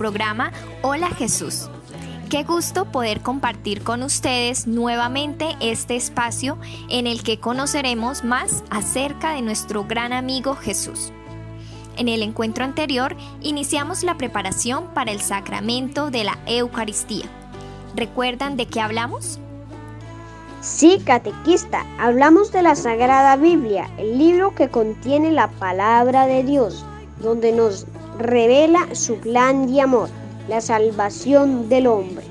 programa Hola Jesús. Qué gusto poder compartir con ustedes nuevamente este espacio en el que conoceremos más acerca de nuestro gran amigo Jesús. En el encuentro anterior iniciamos la preparación para el sacramento de la Eucaristía. ¿Recuerdan de qué hablamos? Sí, catequista, hablamos de la Sagrada Biblia, el libro que contiene la palabra de Dios, donde nos revela su plan de amor, la salvación del hombre.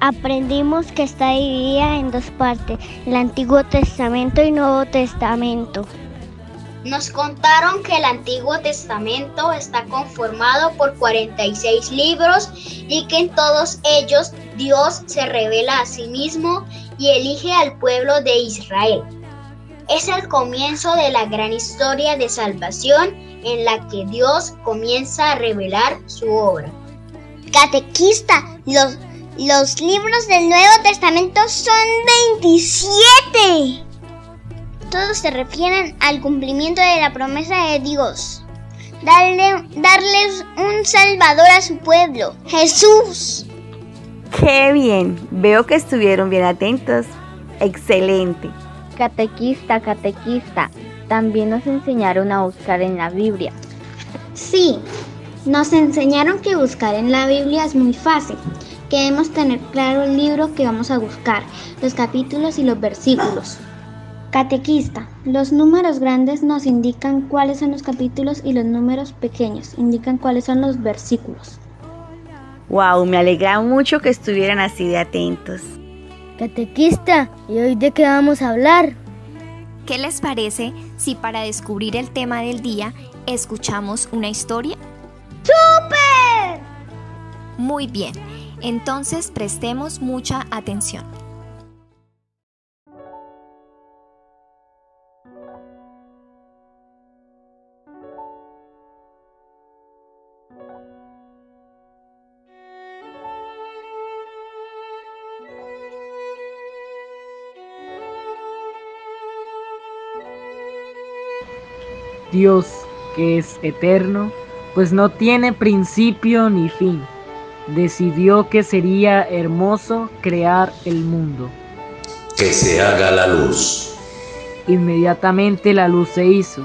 Aprendimos que está dividida en dos partes, el Antiguo Testamento y Nuevo Testamento. Nos contaron que el Antiguo Testamento está conformado por 46 libros y que en todos ellos Dios se revela a sí mismo y elige al pueblo de Israel. Es el comienzo de la gran historia de salvación en la que Dios comienza a revelar su obra. Catequista, los, los libros del Nuevo Testamento son 27. Todos se refieren al cumplimiento de la promesa de Dios. Darle, darles un salvador a su pueblo, Jesús. Qué bien, veo que estuvieron bien atentos. Excelente. Catequista, catequista, también nos enseñaron a buscar en la Biblia. Sí, nos enseñaron que buscar en la Biblia es muy fácil, que debemos tener claro el libro que vamos a buscar, los capítulos y los versículos. Catequista, los números grandes nos indican cuáles son los capítulos y los números pequeños indican cuáles son los versículos. Wow, me alegra mucho que estuvieran así de atentos. Catequista, ¿y hoy de qué vamos a hablar? ¿Qué les parece si para descubrir el tema del día escuchamos una historia? ¡Súper! Muy bien, entonces prestemos mucha atención. Dios, que es eterno, pues no tiene principio ni fin, decidió que sería hermoso crear el mundo. Que se haga la luz. Inmediatamente la luz se hizo,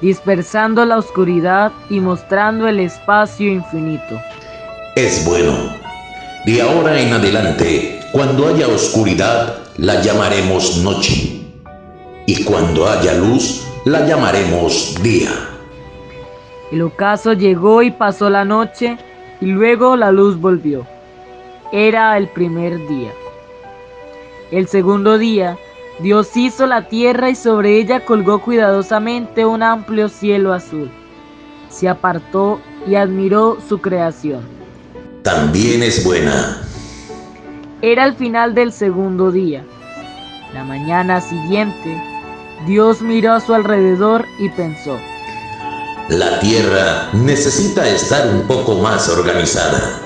dispersando la oscuridad y mostrando el espacio infinito. Es bueno. De ahora en adelante, cuando haya oscuridad, la llamaremos noche. Y cuando haya luz, la llamaremos día. El ocaso llegó y pasó la noche, y luego la luz volvió. Era el primer día. El segundo día, Dios hizo la tierra y sobre ella colgó cuidadosamente un amplio cielo azul. Se apartó y admiró su creación. También es buena. Era el final del segundo día. La mañana siguiente, Dios miró a su alrededor y pensó, La tierra necesita estar un poco más organizada.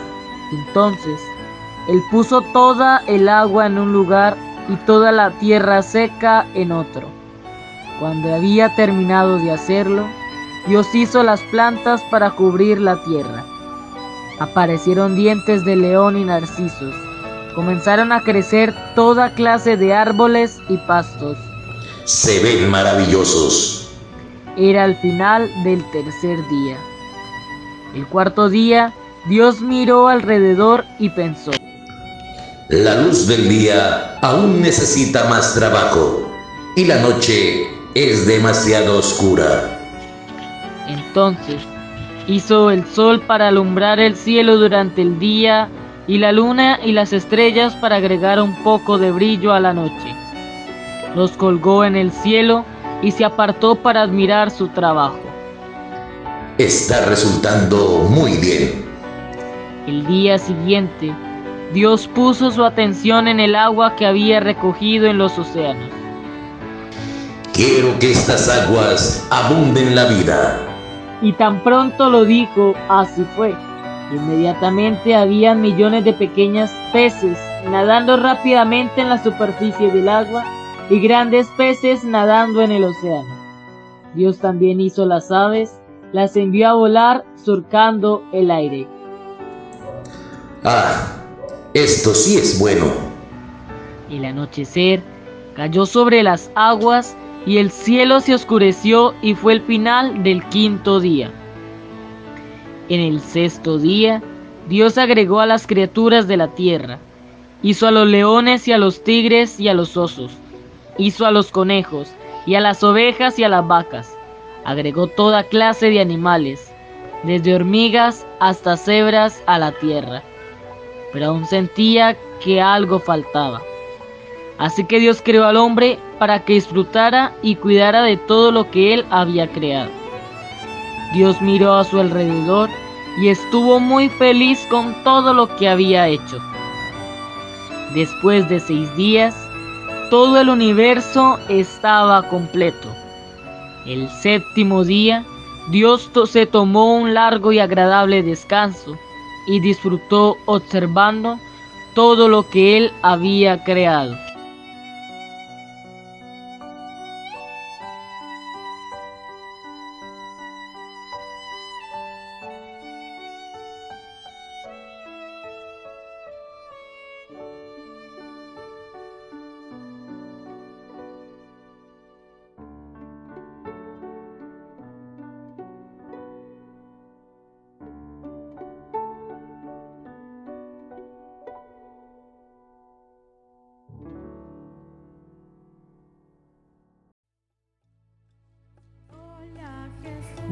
Entonces, Él puso toda el agua en un lugar y toda la tierra seca en otro. Cuando había terminado de hacerlo, Dios hizo las plantas para cubrir la tierra. Aparecieron dientes de león y narcisos. Comenzaron a crecer toda clase de árboles y pastos. Se ven maravillosos. era el final del tercer día. El cuarto día, Dios miró alrededor y pensó, La luz del día aún necesita más trabajo y la noche es demasiado oscura. Entonces hizo el sol para alumbrar el cielo durante el día y la luna y las estrellas para agregar un poco de brillo a la noche. Los colgó en el cielo y se apartó para admirar su trabajo. Está resultando muy bien. El día siguiente, Dios puso su atención en el agua que había recogido en los océanos. Quiero que estas aguas abunden la vida. Y tan pronto lo dijo, así fue. Inmediatamente había millones de pequeños peces nadando rápidamente en la superficie del agua y grandes peces nadando en el océano. Dios también hizo las aves, las envió a volar surcando el aire. Ah, esto sí es bueno. El anochecer cayó sobre las aguas y el cielo se oscureció y fue el final del quinto día. En el sexto día, Dios agregó a las criaturas de la tierra. Hizo a los leones y a los tigres y a los osos. Hizo a los conejos y a las ovejas y a las vacas. Agregó toda clase de animales, desde hormigas hasta cebras a la tierra. Pero aún sentía que algo faltaba. Así que Dios creó al hombre para que disfrutara y cuidara de todo lo que él había creado. Dios miró a su alrededor y estuvo muy feliz con todo lo que había hecho. Después de seis días, todo el universo estaba completo. El séptimo día, Dios se tomó un largo y agradable descanso y disfrutó observando todo lo que él había creado.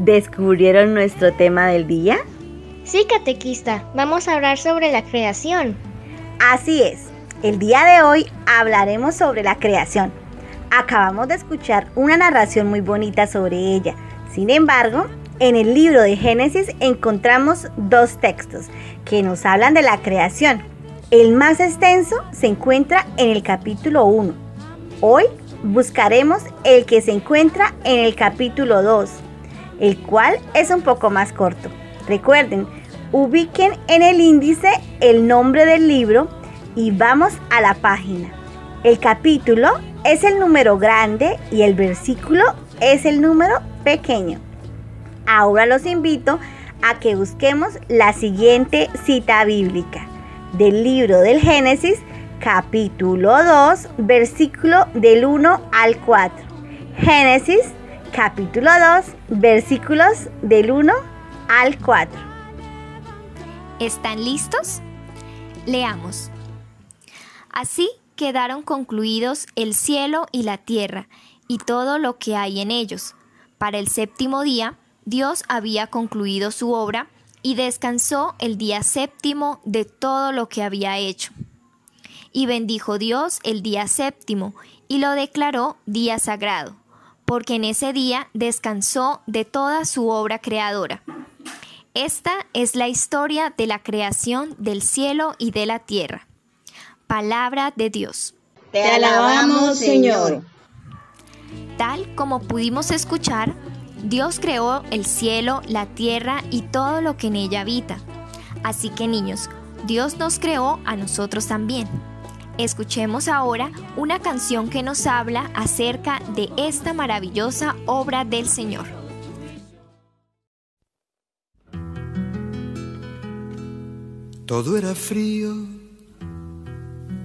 ¿Descubrieron nuestro tema del día? Sí, catequista, vamos a hablar sobre la creación. Así es, el día de hoy hablaremos sobre la creación. Acabamos de escuchar una narración muy bonita sobre ella. Sin embargo, en el libro de Génesis encontramos dos textos que nos hablan de la creación. El más extenso se encuentra en el capítulo 1. Hoy buscaremos el que se encuentra en el capítulo 2 el cual es un poco más corto. Recuerden, ubiquen en el índice el nombre del libro y vamos a la página. El capítulo es el número grande y el versículo es el número pequeño. Ahora los invito a que busquemos la siguiente cita bíblica del libro del Génesis, capítulo 2, versículo del 1 al 4. Génesis capítulo 2, versículos del 1 al 4. ¿Están listos? Leamos. Así quedaron concluidos el cielo y la tierra y todo lo que hay en ellos. Para el séptimo día, Dios había concluido su obra y descansó el día séptimo de todo lo que había hecho. Y bendijo Dios el día séptimo y lo declaró día sagrado porque en ese día descansó de toda su obra creadora. Esta es la historia de la creación del cielo y de la tierra. Palabra de Dios. Te alabamos, Señor. Tal como pudimos escuchar, Dios creó el cielo, la tierra y todo lo que en ella habita. Así que niños, Dios nos creó a nosotros también. Escuchemos ahora una canción que nos habla acerca de esta maravillosa obra del Señor. Todo era frío,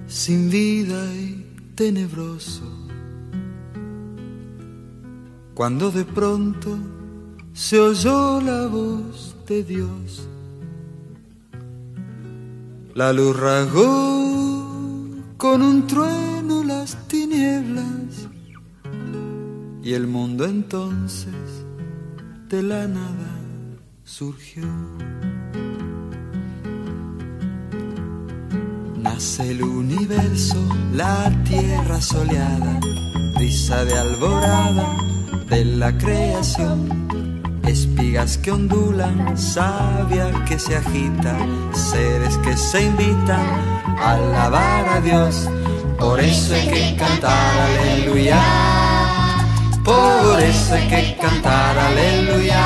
sin vida y tenebroso. cuando de pronto se oyó la voz de Dios. La luz rasgó con un trueno las tinieblas y el mundo entonces de la nada surgió. Nace el universo, la tierra soleada, risa de alborada de la creación. Espigas que ondulan, savia que se agita, seres que se invitan a alabar a Dios. Por eso hay que cantar aleluya. Por eso hay que cantar aleluya.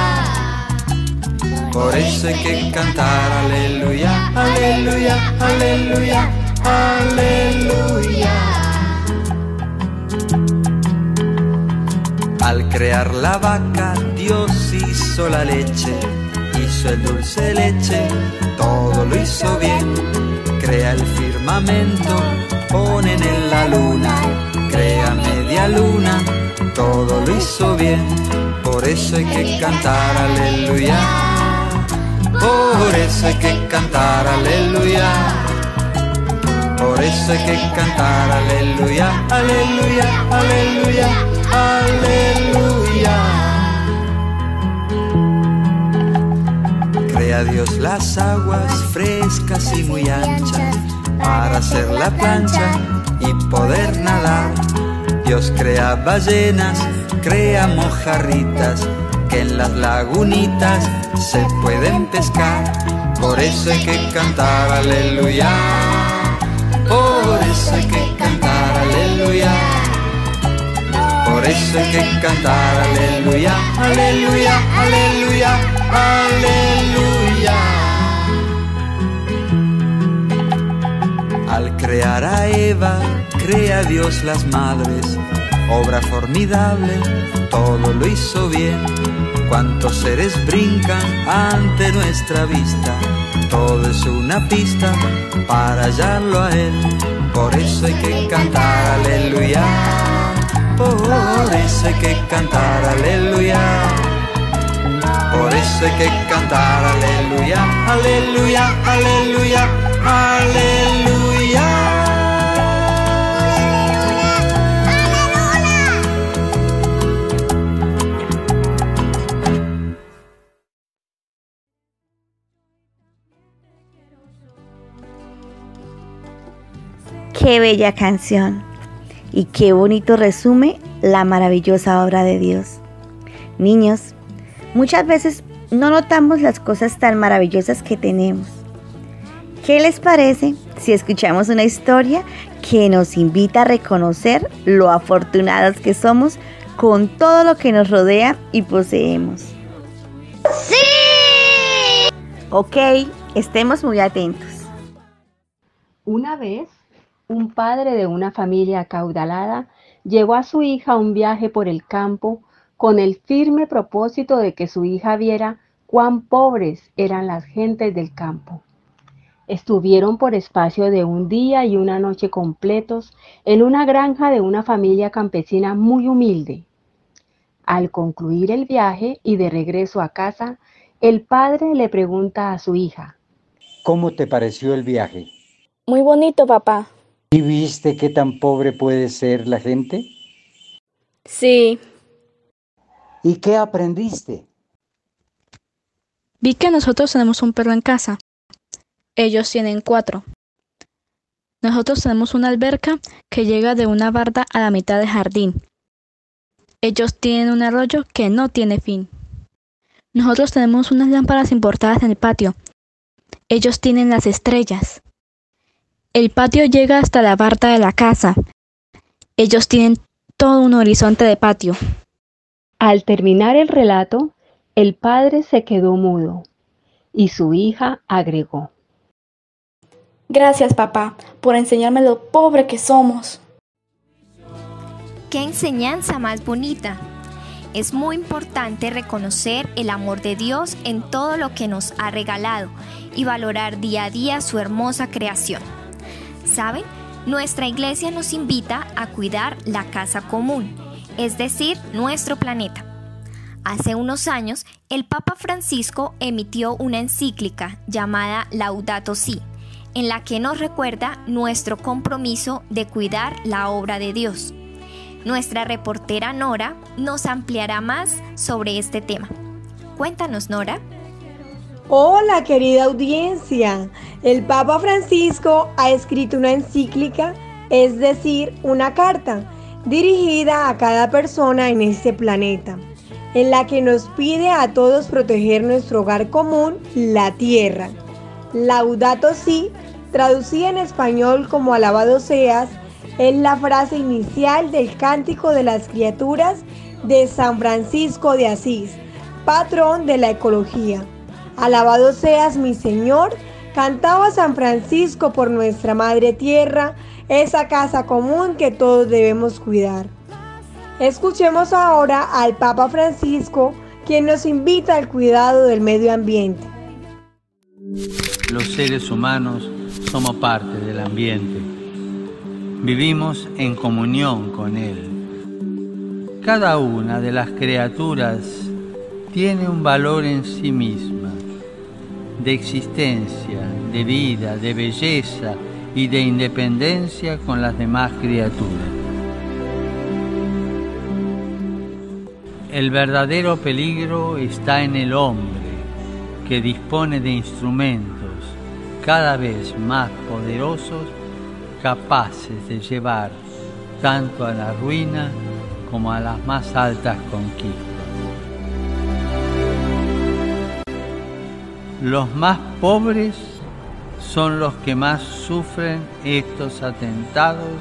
Por eso hay que cantar aleluya, aleluya, aleluya, aleluya. Al crear la vaca, Dios hizo la leche, hizo el dulce leche, todo lo hizo bien. Crea el firmamento, ponen en la luna, crea media luna, todo lo hizo bien. Por eso hay que cantar aleluya. Por eso hay que cantar aleluya. Por eso hay que cantar aleluya, aleluya, aleluya, aleluya. Crea Dios las aguas frescas y muy anchas para hacer la plancha y poder nadar. Dios crea ballenas, crea mojarritas que en las lagunitas se pueden pescar. Por eso hay que cantar aleluya. Eso hay que cantar aleluya. Por eso hay que cantar aleluya, aleluya, aleluya, aleluya. Al crear a Eva, crea Dios las madres, obra formidable, todo lo hizo bien. Cuántos seres brincan ante nuestra vista, todo es una pista para hallarlo a Él. Por eso hay que cantar aleluya. Por eso hay que cantar aleluya. Por eso hay que cantar aleluya, aleluya, aleluya, aleluya. Qué bella canción y qué bonito resume la maravillosa obra de Dios. Niños, muchas veces no notamos las cosas tan maravillosas que tenemos. ¿Qué les parece si escuchamos una historia que nos invita a reconocer lo afortunados que somos con todo lo que nos rodea y poseemos? ¡Sí! Ok, estemos muy atentos. Una vez, un padre de una familia acaudalada llevó a su hija a un viaje por el campo con el firme propósito de que su hija viera cuán pobres eran las gentes del campo. Estuvieron por espacio de un día y una noche completos en una granja de una familia campesina muy humilde. Al concluir el viaje y de regreso a casa, el padre le pregunta a su hija, ¿Cómo te pareció el viaje? Muy bonito, papá. ¿Y viste qué tan pobre puede ser la gente? Sí. ¿Y qué aprendiste? Vi que nosotros tenemos un perro en casa. Ellos tienen cuatro. Nosotros tenemos una alberca que llega de una barda a la mitad del jardín. Ellos tienen un arroyo que no tiene fin. Nosotros tenemos unas lámparas importadas en el patio. Ellos tienen las estrellas. El patio llega hasta la barda de la casa. Ellos tienen todo un horizonte de patio. Al terminar el relato, el padre se quedó mudo y su hija agregó. Gracias, papá, por enseñarme lo pobre que somos. ¡Qué enseñanza más bonita! Es muy importante reconocer el amor de Dios en todo lo que nos ha regalado y valorar día a día su hermosa creación. ¿Saben? Nuestra iglesia nos invita a cuidar la casa común, es decir, nuestro planeta. Hace unos años, el Papa Francisco emitió una encíclica llamada Laudato Si, en la que nos recuerda nuestro compromiso de cuidar la obra de Dios. Nuestra reportera Nora nos ampliará más sobre este tema. Cuéntanos, Nora. Hola, querida audiencia. El Papa Francisco ha escrito una encíclica, es decir, una carta, dirigida a cada persona en este planeta en la que nos pide a todos proteger nuestro hogar común, la tierra. Laudato si, traducida en español como alabado seas, es la frase inicial del Cántico de las Criaturas de San Francisco de Asís, patrón de la ecología. Alabado seas mi Señor, cantaba San Francisco por nuestra Madre Tierra, esa casa común que todos debemos cuidar. Escuchemos ahora al Papa Francisco, quien nos invita al cuidado del medio ambiente. Los seres humanos somos parte del ambiente. Vivimos en comunión con él. Cada una de las criaturas tiene un valor en sí misma, de existencia, de vida, de belleza y de independencia con las demás criaturas. El verdadero peligro está en el hombre, que dispone de instrumentos cada vez más poderosos, capaces de llevar tanto a la ruina como a las más altas conquistas. Los más pobres son los que más sufren estos atentados,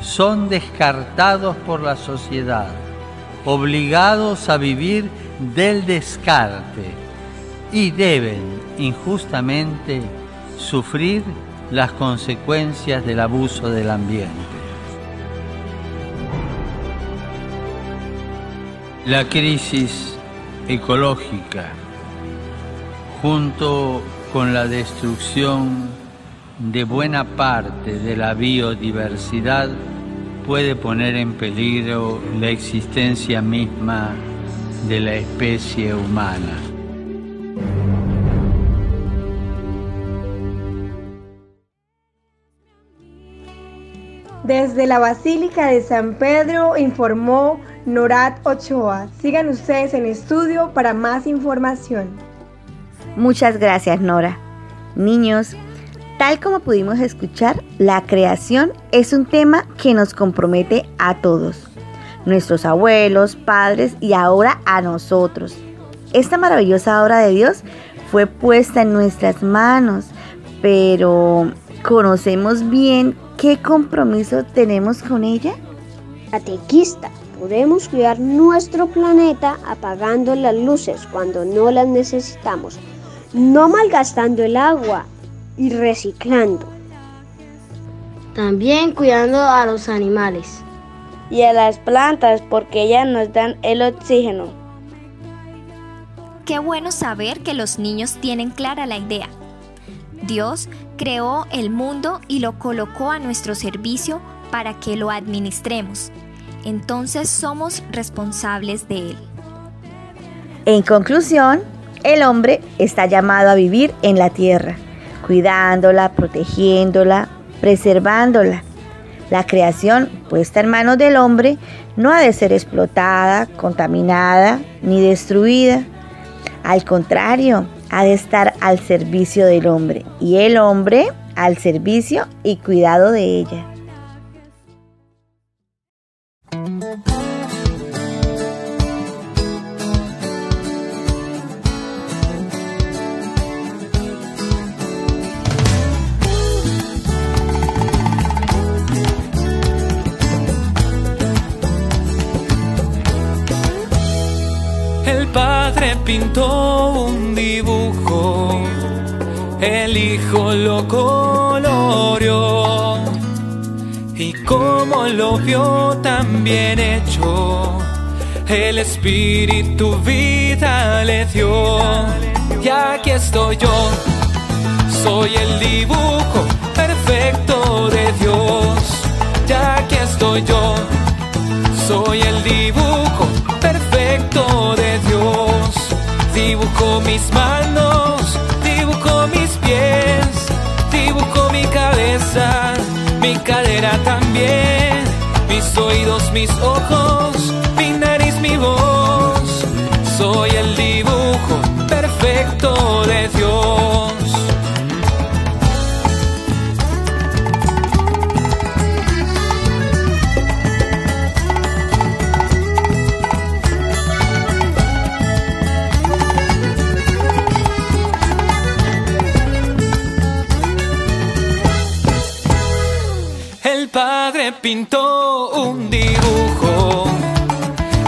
son descartados por la sociedad obligados a vivir del descarte y deben injustamente sufrir las consecuencias del abuso del ambiente. La crisis ecológica, junto con la destrucción de buena parte de la biodiversidad, puede poner en peligro la existencia misma de la especie humana. Desde la Basílica de San Pedro informó Norat Ochoa. Sigan ustedes en estudio para más información. Muchas gracias, Nora. Niños, Tal como pudimos escuchar, la creación es un tema que nos compromete a todos, nuestros abuelos, padres y ahora a nosotros. Esta maravillosa obra de Dios fue puesta en nuestras manos, pero ¿conocemos bien qué compromiso tenemos con ella? Catequista, podemos cuidar nuestro planeta apagando las luces cuando no las necesitamos, no malgastando el agua y reciclando. También cuidando a los animales. Y a las plantas porque ellas nos dan el oxígeno. Qué bueno saber que los niños tienen clara la idea. Dios creó el mundo y lo colocó a nuestro servicio para que lo administremos. Entonces somos responsables de él. En conclusión, el hombre está llamado a vivir en la tierra cuidándola, protegiéndola, preservándola. La creación puesta en manos del hombre no ha de ser explotada, contaminada ni destruida. Al contrario, ha de estar al servicio del hombre y el hombre al servicio y cuidado de ella. Pintó un dibujo, el hijo lo coloreó y como lo vio tan bien hecho, el espíritu vida le dio. Y aquí estoy yo, soy el dibujo perfecto de Dios. Ya aquí estoy yo Soy el dibujo Dibujo mis manos, dibujo mis pies, dibujo mi cabeza, mi cadera también, mis oídos, mis ojos, pintó un dibujo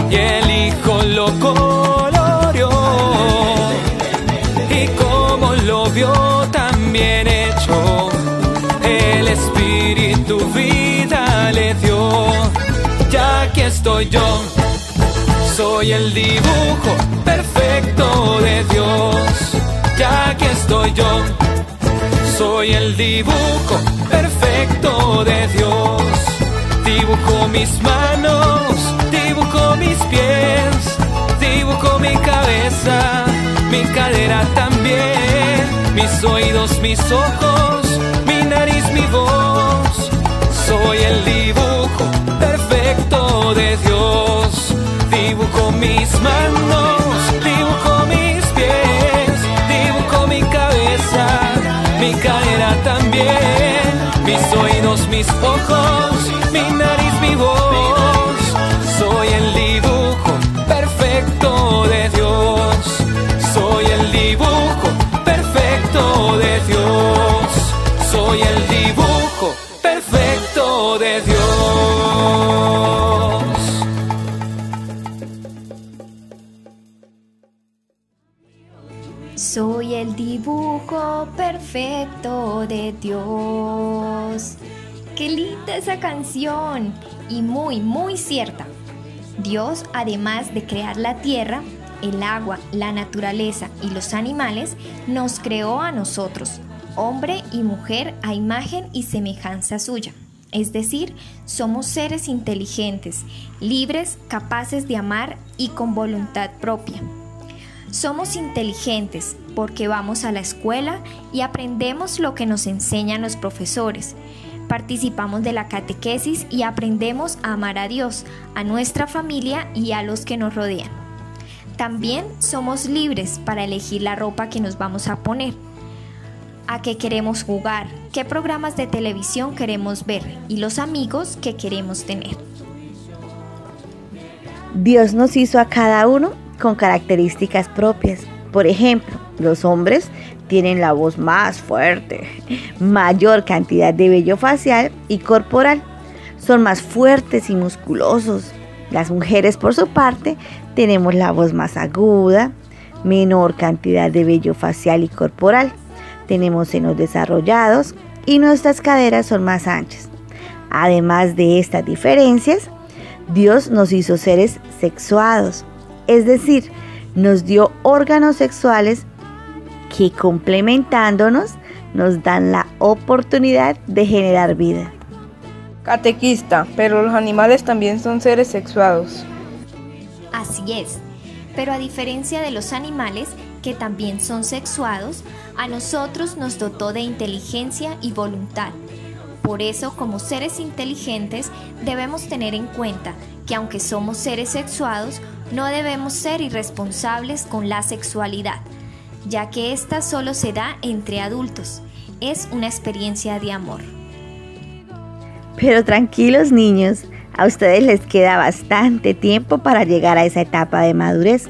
y el hijo lo coloreó. Y como lo vio tan bien hecho, el espíritu vida le dio. Ya que estoy yo, soy el dibujo perfecto de Dios. Ya que estoy yo, soy el dibujo perfecto de Dios. Dibujo mis manos, dibujo mis pies, dibujo mi cabeza, mi cadera también, mis oídos, mis ojos, mi nariz, mi voz. Soy el dibujo perfecto de Dios. Dibujo mis manos, dibujo mis pies, dibujo mi cabeza, mi cadera también, mis oídos, mis ojos, mi nariz, mi voz. Soy el dibujo perfecto de Dios. Soy el dibujo perfecto de Dios. Soy el dibujo perfecto de Dios. Soy el dibujo perfecto de Dios. Qué linda esa canción y muy, muy cierta. Dios, además de crear la tierra, el agua, la naturaleza y los animales, nos creó a nosotros, hombre y mujer, a imagen y semejanza suya. Es decir, somos seres inteligentes, libres, capaces de amar y con voluntad propia. Somos inteligentes porque vamos a la escuela y aprendemos lo que nos enseñan los profesores. Participamos de la catequesis y aprendemos a amar a Dios, a nuestra familia y a los que nos rodean. También somos libres para elegir la ropa que nos vamos a poner, a qué queremos jugar, qué programas de televisión queremos ver y los amigos que queremos tener. Dios nos hizo a cada uno con características propias. Por ejemplo, los hombres tienen la voz más fuerte, mayor cantidad de vello facial y corporal. Son más fuertes y musculosos. Las mujeres, por su parte, tenemos la voz más aguda, menor cantidad de vello facial y corporal. Tenemos senos desarrollados y nuestras caderas son más anchas. Además de estas diferencias, Dios nos hizo seres sexuados, es decir, nos dio órganos sexuales que complementándonos nos dan la oportunidad de generar vida. Catequista, pero los animales también son seres sexuados. Así es, pero a diferencia de los animales, que también son sexuados, a nosotros nos dotó de inteligencia y voluntad. Por eso, como seres inteligentes, debemos tener en cuenta que aunque somos seres sexuados, no debemos ser irresponsables con la sexualidad, ya que ésta solo se da entre adultos. Es una experiencia de amor. Pero tranquilos niños, a ustedes les queda bastante tiempo para llegar a esa etapa de madurez.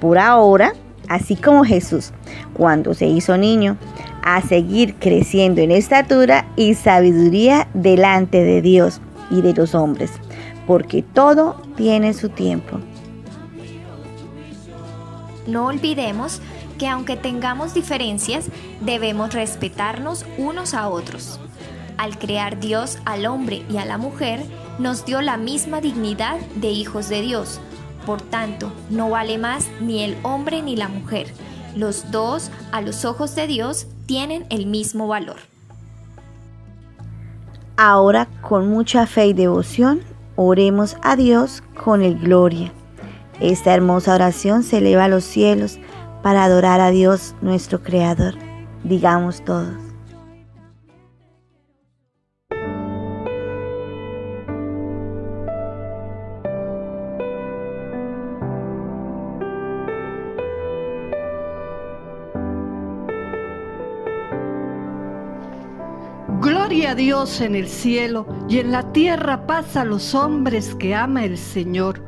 Por ahora, así como Jesús, cuando se hizo niño, a seguir creciendo en estatura y sabiduría delante de Dios y de los hombres, porque todo tiene su tiempo. No olvidemos que aunque tengamos diferencias, debemos respetarnos unos a otros. Al crear Dios al hombre y a la mujer, nos dio la misma dignidad de hijos de Dios. Por tanto, no vale más ni el hombre ni la mujer. Los dos, a los ojos de Dios, tienen el mismo valor. Ahora, con mucha fe y devoción, oremos a Dios con el gloria. Esta hermosa oración se eleva a los cielos para adorar a Dios nuestro Creador. Digamos todos. Gloria a Dios en el cielo y en la tierra paz a los hombres que ama el Señor.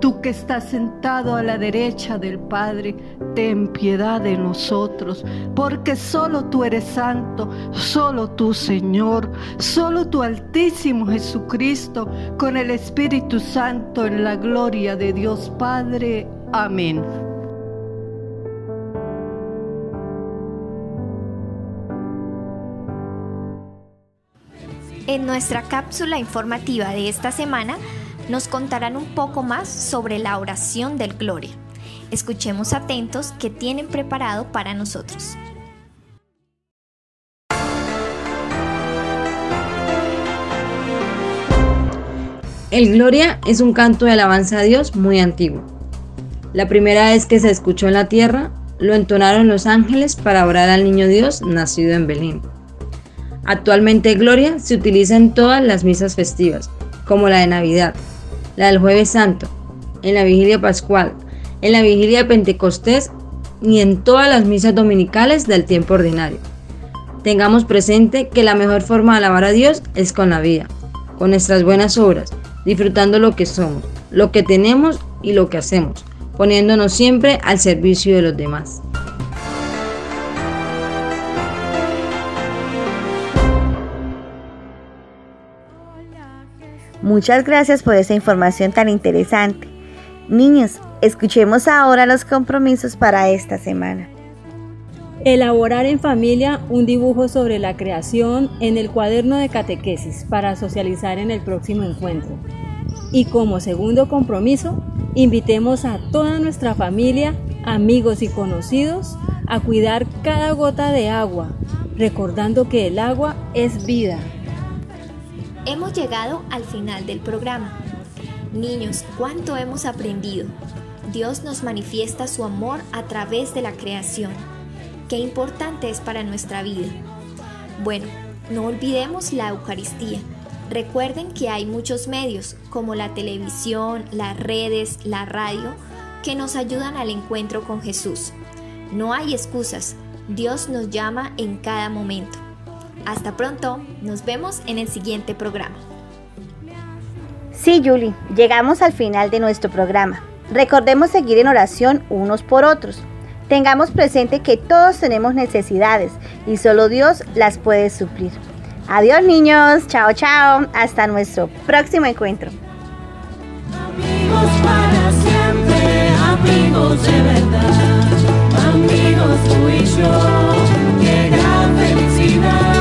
Tú que estás sentado a la derecha del Padre, ten piedad de nosotros, porque solo tú eres santo, solo tú Señor, solo tu Altísimo Jesucristo, con el Espíritu Santo en la gloria de Dios Padre. Amén. En nuestra cápsula informativa de esta semana, nos contarán un poco más sobre la oración del Gloria. Escuchemos atentos qué tienen preparado para nosotros. El Gloria es un canto de alabanza a Dios muy antiguo. La primera vez que se escuchó en la tierra, lo entonaron los ángeles para orar al niño Dios nacido en Belén. Actualmente Gloria se utiliza en todas las misas festivas, como la de Navidad, la del jueves santo, en la vigilia pascual, en la vigilia de Pentecostés y en todas las misas dominicales del tiempo ordinario. Tengamos presente que la mejor forma de alabar a Dios es con la vida, con nuestras buenas obras, disfrutando lo que somos, lo que tenemos y lo que hacemos, poniéndonos siempre al servicio de los demás. Muchas gracias por esa información tan interesante. Niños, escuchemos ahora los compromisos para esta semana. Elaborar en familia un dibujo sobre la creación en el cuaderno de catequesis para socializar en el próximo encuentro. Y como segundo compromiso, invitemos a toda nuestra familia, amigos y conocidos a cuidar cada gota de agua, recordando que el agua es vida. Hemos llegado al final del programa. Niños, ¿cuánto hemos aprendido? Dios nos manifiesta su amor a través de la creación. Qué importante es para nuestra vida. Bueno, no olvidemos la Eucaristía. Recuerden que hay muchos medios, como la televisión, las redes, la radio, que nos ayudan al encuentro con Jesús. No hay excusas. Dios nos llama en cada momento. Hasta pronto, nos vemos en el siguiente programa. Sí, Julie, llegamos al final de nuestro programa. Recordemos seguir en oración unos por otros. Tengamos presente que todos tenemos necesidades y solo Dios las puede suplir. Adiós niños, chao chao, hasta nuestro próximo encuentro. Amigos para siempre, amigos de verdad, amigos tú y yo, qué gran felicidad,